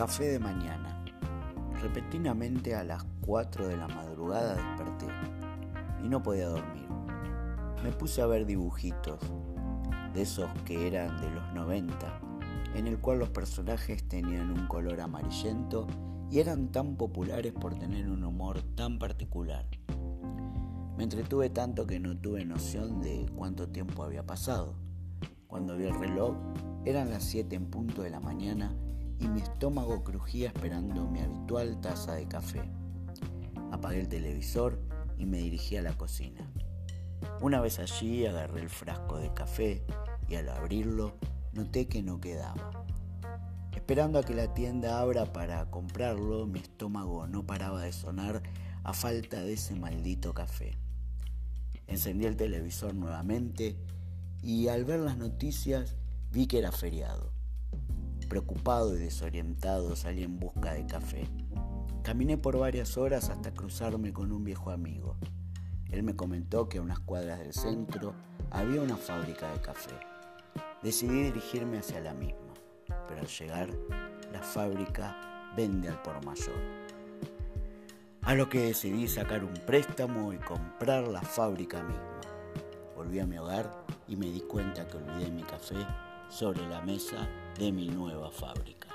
Café de mañana. Repentinamente a las 4 de la madrugada desperté y no podía dormir. Me puse a ver dibujitos, de esos que eran de los 90, en el cual los personajes tenían un color amarillento y eran tan populares por tener un humor tan particular. Me entretuve tanto que no tuve noción de cuánto tiempo había pasado. Cuando vi el reloj, eran las 7 en punto de la mañana y mi estómago crujía esperando mi habitual taza de café. Apagué el televisor y me dirigí a la cocina. Una vez allí agarré el frasco de café y al abrirlo noté que no quedaba. Esperando a que la tienda abra para comprarlo, mi estómago no paraba de sonar a falta de ese maldito café. Encendí el televisor nuevamente y al ver las noticias vi que era feriado. Preocupado y desorientado salí en busca de café. Caminé por varias horas hasta cruzarme con un viejo amigo. Él me comentó que a unas cuadras del centro había una fábrica de café. Decidí dirigirme hacia la misma, pero al llegar, la fábrica vende al por mayor. A lo que decidí sacar un préstamo y comprar la fábrica misma. Volví a mi hogar y me di cuenta que olvidé mi café sobre la mesa de mi nueva fábrica.